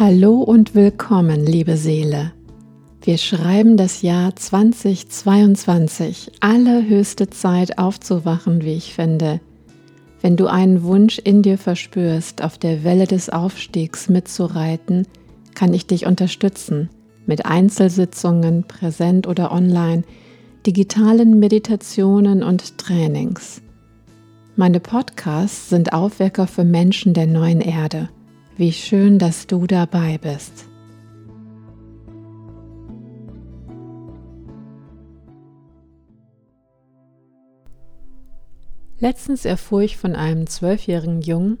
Hallo und willkommen, liebe Seele. Wir schreiben das Jahr 2022, allerhöchste Zeit aufzuwachen, wie ich finde. Wenn du einen Wunsch in dir verspürst, auf der Welle des Aufstiegs mitzureiten, kann ich dich unterstützen mit Einzelsitzungen, präsent oder online, digitalen Meditationen und Trainings. Meine Podcasts sind Aufwecker für Menschen der neuen Erde. Wie schön, dass du dabei bist. Letztens erfuhr ich von einem zwölfjährigen Jungen,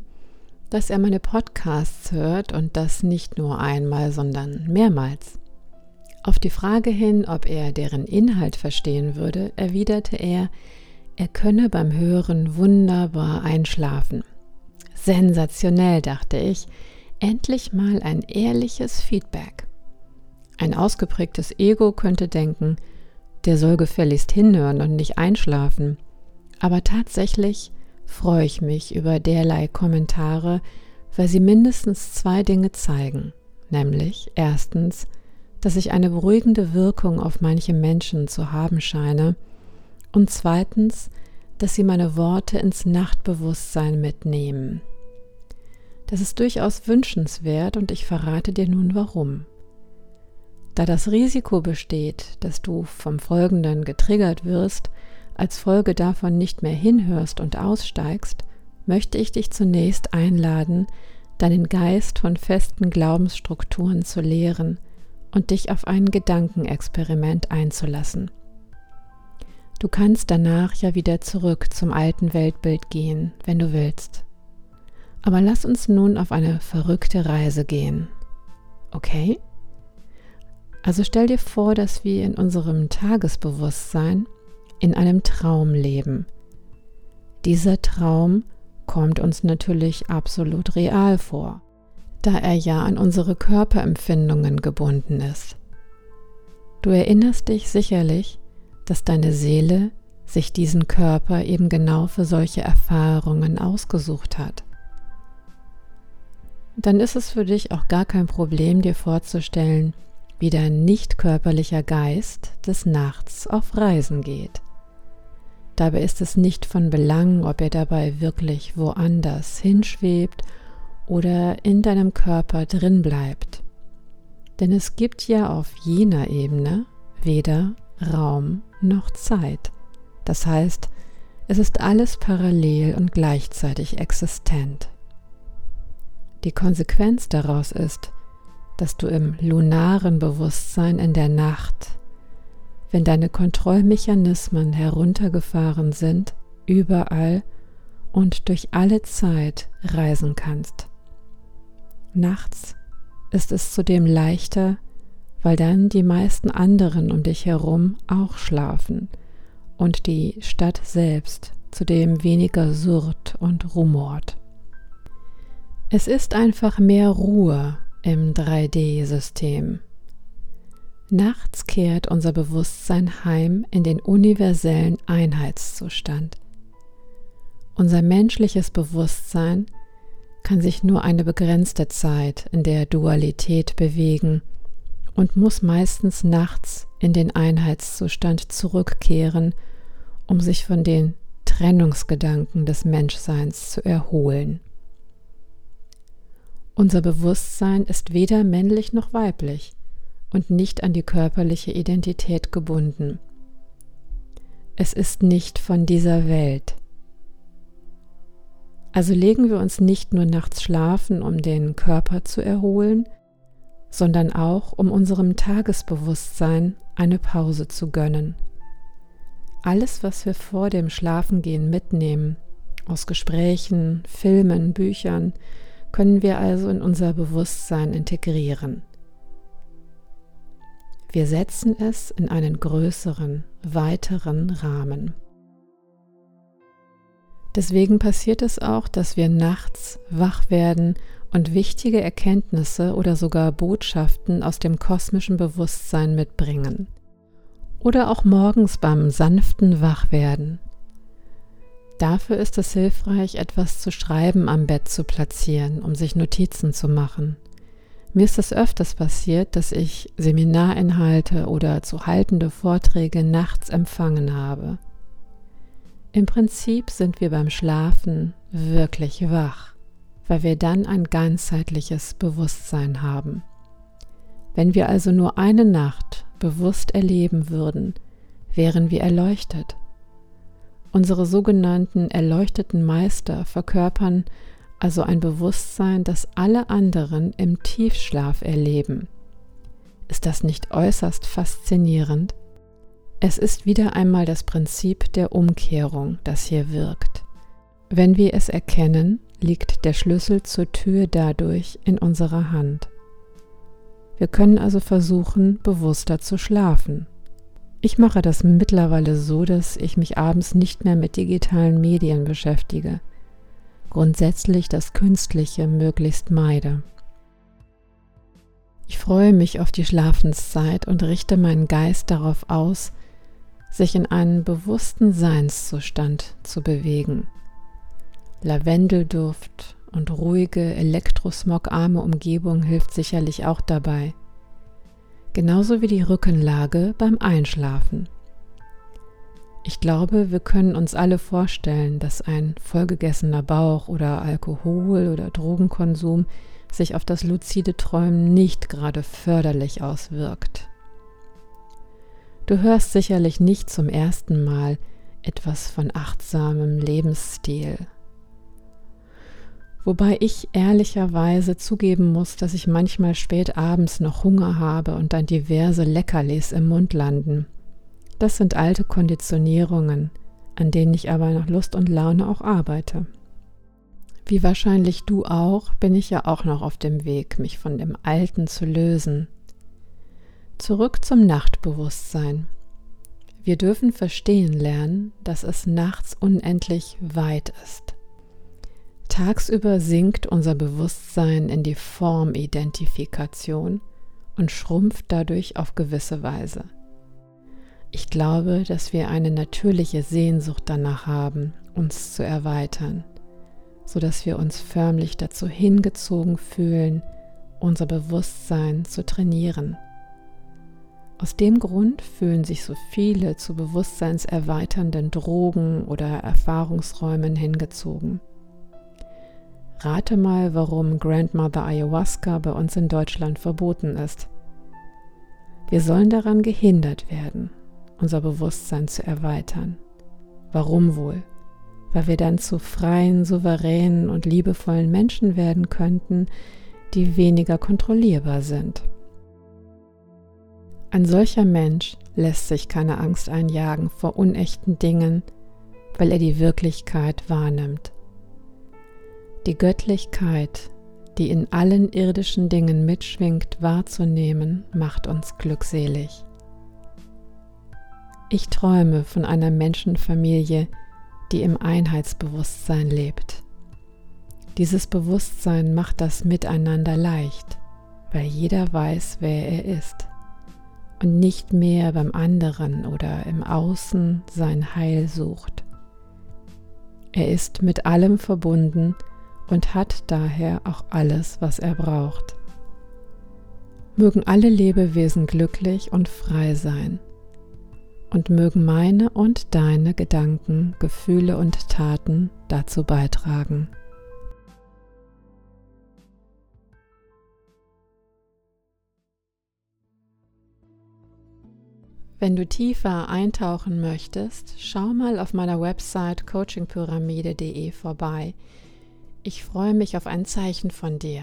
dass er meine Podcasts hört und das nicht nur einmal, sondern mehrmals. Auf die Frage hin, ob er deren Inhalt verstehen würde, erwiderte er, er könne beim Hören wunderbar einschlafen. Sensationell, dachte ich, endlich mal ein ehrliches Feedback. Ein ausgeprägtes Ego könnte denken, der soll gefälligst hinhören und nicht einschlafen. Aber tatsächlich freue ich mich über derlei Kommentare, weil sie mindestens zwei Dinge zeigen, nämlich erstens, dass ich eine beruhigende Wirkung auf manche Menschen zu haben scheine und zweitens, dass sie meine Worte ins Nachtbewusstsein mitnehmen. Das ist durchaus wünschenswert und ich verrate dir nun warum. Da das Risiko besteht, dass du vom Folgenden getriggert wirst, als Folge davon nicht mehr hinhörst und aussteigst, möchte ich dich zunächst einladen, deinen Geist von festen Glaubensstrukturen zu lehren und dich auf ein Gedankenexperiment einzulassen. Du kannst danach ja wieder zurück zum alten Weltbild gehen, wenn du willst. Aber lass uns nun auf eine verrückte Reise gehen. Okay? Also stell dir vor, dass wir in unserem Tagesbewusstsein in einem Traum leben. Dieser Traum kommt uns natürlich absolut real vor, da er ja an unsere Körperempfindungen gebunden ist. Du erinnerst dich sicherlich, dass deine Seele sich diesen Körper eben genau für solche Erfahrungen ausgesucht hat dann ist es für dich auch gar kein Problem, dir vorzustellen, wie dein nicht körperlicher Geist des Nachts auf Reisen geht. Dabei ist es nicht von Belang, ob er dabei wirklich woanders hinschwebt oder in deinem Körper drin bleibt. Denn es gibt ja auf jener Ebene weder Raum noch Zeit. Das heißt, es ist alles parallel und gleichzeitig existent. Die Konsequenz daraus ist, dass du im lunaren Bewusstsein in der Nacht, wenn deine Kontrollmechanismen heruntergefahren sind, überall und durch alle Zeit reisen kannst. Nachts ist es zudem leichter, weil dann die meisten anderen um dich herum auch schlafen und die Stadt selbst zudem weniger surrt und rumort. Es ist einfach mehr Ruhe im 3D-System. Nachts kehrt unser Bewusstsein heim in den universellen Einheitszustand. Unser menschliches Bewusstsein kann sich nur eine begrenzte Zeit in der Dualität bewegen und muss meistens nachts in den Einheitszustand zurückkehren, um sich von den Trennungsgedanken des Menschseins zu erholen. Unser Bewusstsein ist weder männlich noch weiblich und nicht an die körperliche Identität gebunden. Es ist nicht von dieser Welt. Also legen wir uns nicht nur nachts schlafen, um den Körper zu erholen, sondern auch, um unserem Tagesbewusstsein eine Pause zu gönnen. Alles, was wir vor dem Schlafengehen mitnehmen, aus Gesprächen, Filmen, Büchern, können wir also in unser Bewusstsein integrieren. Wir setzen es in einen größeren, weiteren Rahmen. Deswegen passiert es auch, dass wir nachts wach werden und wichtige Erkenntnisse oder sogar Botschaften aus dem kosmischen Bewusstsein mitbringen. Oder auch morgens beim sanften Wachwerden Dafür ist es hilfreich, etwas zu schreiben am Bett zu platzieren, um sich Notizen zu machen. Mir ist es öfters passiert, dass ich Seminarinhalte oder zu haltende Vorträge nachts empfangen habe. Im Prinzip sind wir beim Schlafen wirklich wach, weil wir dann ein ganzheitliches Bewusstsein haben. Wenn wir also nur eine Nacht bewusst erleben würden, wären wir erleuchtet. Unsere sogenannten erleuchteten Meister verkörpern also ein Bewusstsein, das alle anderen im Tiefschlaf erleben. Ist das nicht äußerst faszinierend? Es ist wieder einmal das Prinzip der Umkehrung, das hier wirkt. Wenn wir es erkennen, liegt der Schlüssel zur Tür dadurch in unserer Hand. Wir können also versuchen, bewusster zu schlafen. Ich mache das mittlerweile so, dass ich mich abends nicht mehr mit digitalen Medien beschäftige grundsätzlich das Künstliche möglichst meide. Ich freue mich auf die Schlafenszeit und richte meinen Geist darauf aus, sich in einen bewussten Seinszustand zu bewegen. Lavendelduft und ruhige, elektrosmogarme Umgebung hilft sicherlich auch dabei. Genauso wie die Rückenlage beim Einschlafen. Ich glaube, wir können uns alle vorstellen, dass ein vollgegessener Bauch oder Alkohol oder Drogenkonsum sich auf das luzide Träumen nicht gerade förderlich auswirkt. Du hörst sicherlich nicht zum ersten Mal etwas von achtsamem Lebensstil. Wobei ich ehrlicherweise zugeben muss, dass ich manchmal spät abends noch Hunger habe und dann diverse Leckerlis im Mund landen das sind alte Konditionierungen, an denen ich aber nach Lust und Laune auch arbeite. Wie wahrscheinlich du auch, bin ich ja auch noch auf dem Weg, mich von dem Alten zu lösen. Zurück zum Nachtbewusstsein. Wir dürfen verstehen lernen, dass es nachts unendlich weit ist. Tagsüber sinkt unser Bewusstsein in die Formidentifikation und schrumpft dadurch auf gewisse Weise. Ich glaube, dass wir eine natürliche Sehnsucht danach haben, uns zu erweitern, so dass wir uns förmlich dazu hingezogen fühlen, unser Bewusstsein zu trainieren. Aus dem Grund fühlen sich so viele zu bewusstseinserweiternden Drogen oder Erfahrungsräumen hingezogen. Rate mal, warum Grandmother Ayahuasca bei uns in Deutschland verboten ist. Wir sollen daran gehindert werden, unser Bewusstsein zu erweitern. Warum wohl? Weil wir dann zu freien, souveränen und liebevollen Menschen werden könnten, die weniger kontrollierbar sind. Ein solcher Mensch lässt sich keine Angst einjagen vor unechten Dingen, weil er die Wirklichkeit wahrnimmt. Die Göttlichkeit, die in allen irdischen Dingen mitschwingt, wahrzunehmen, macht uns glückselig. Ich träume von einer Menschenfamilie, die im Einheitsbewusstsein lebt. Dieses Bewusstsein macht das Miteinander leicht, weil jeder weiß, wer er ist und nicht mehr beim anderen oder im Außen sein Heil sucht. Er ist mit allem verbunden und hat daher auch alles, was er braucht. Mögen alle Lebewesen glücklich und frei sein und mögen meine und deine Gedanken, Gefühle und Taten dazu beitragen. Wenn du tiefer eintauchen möchtest, schau mal auf meiner Website coachingpyramide.de vorbei. Ich freue mich auf ein Zeichen von dir.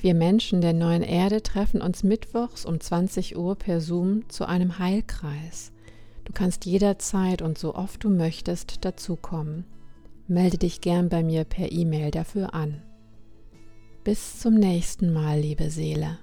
Wir Menschen der neuen Erde treffen uns mittwochs um 20 Uhr per Zoom zu einem Heilkreis. Du kannst jederzeit und so oft du möchtest dazukommen. Melde dich gern bei mir per E-Mail dafür an. Bis zum nächsten Mal, liebe Seele.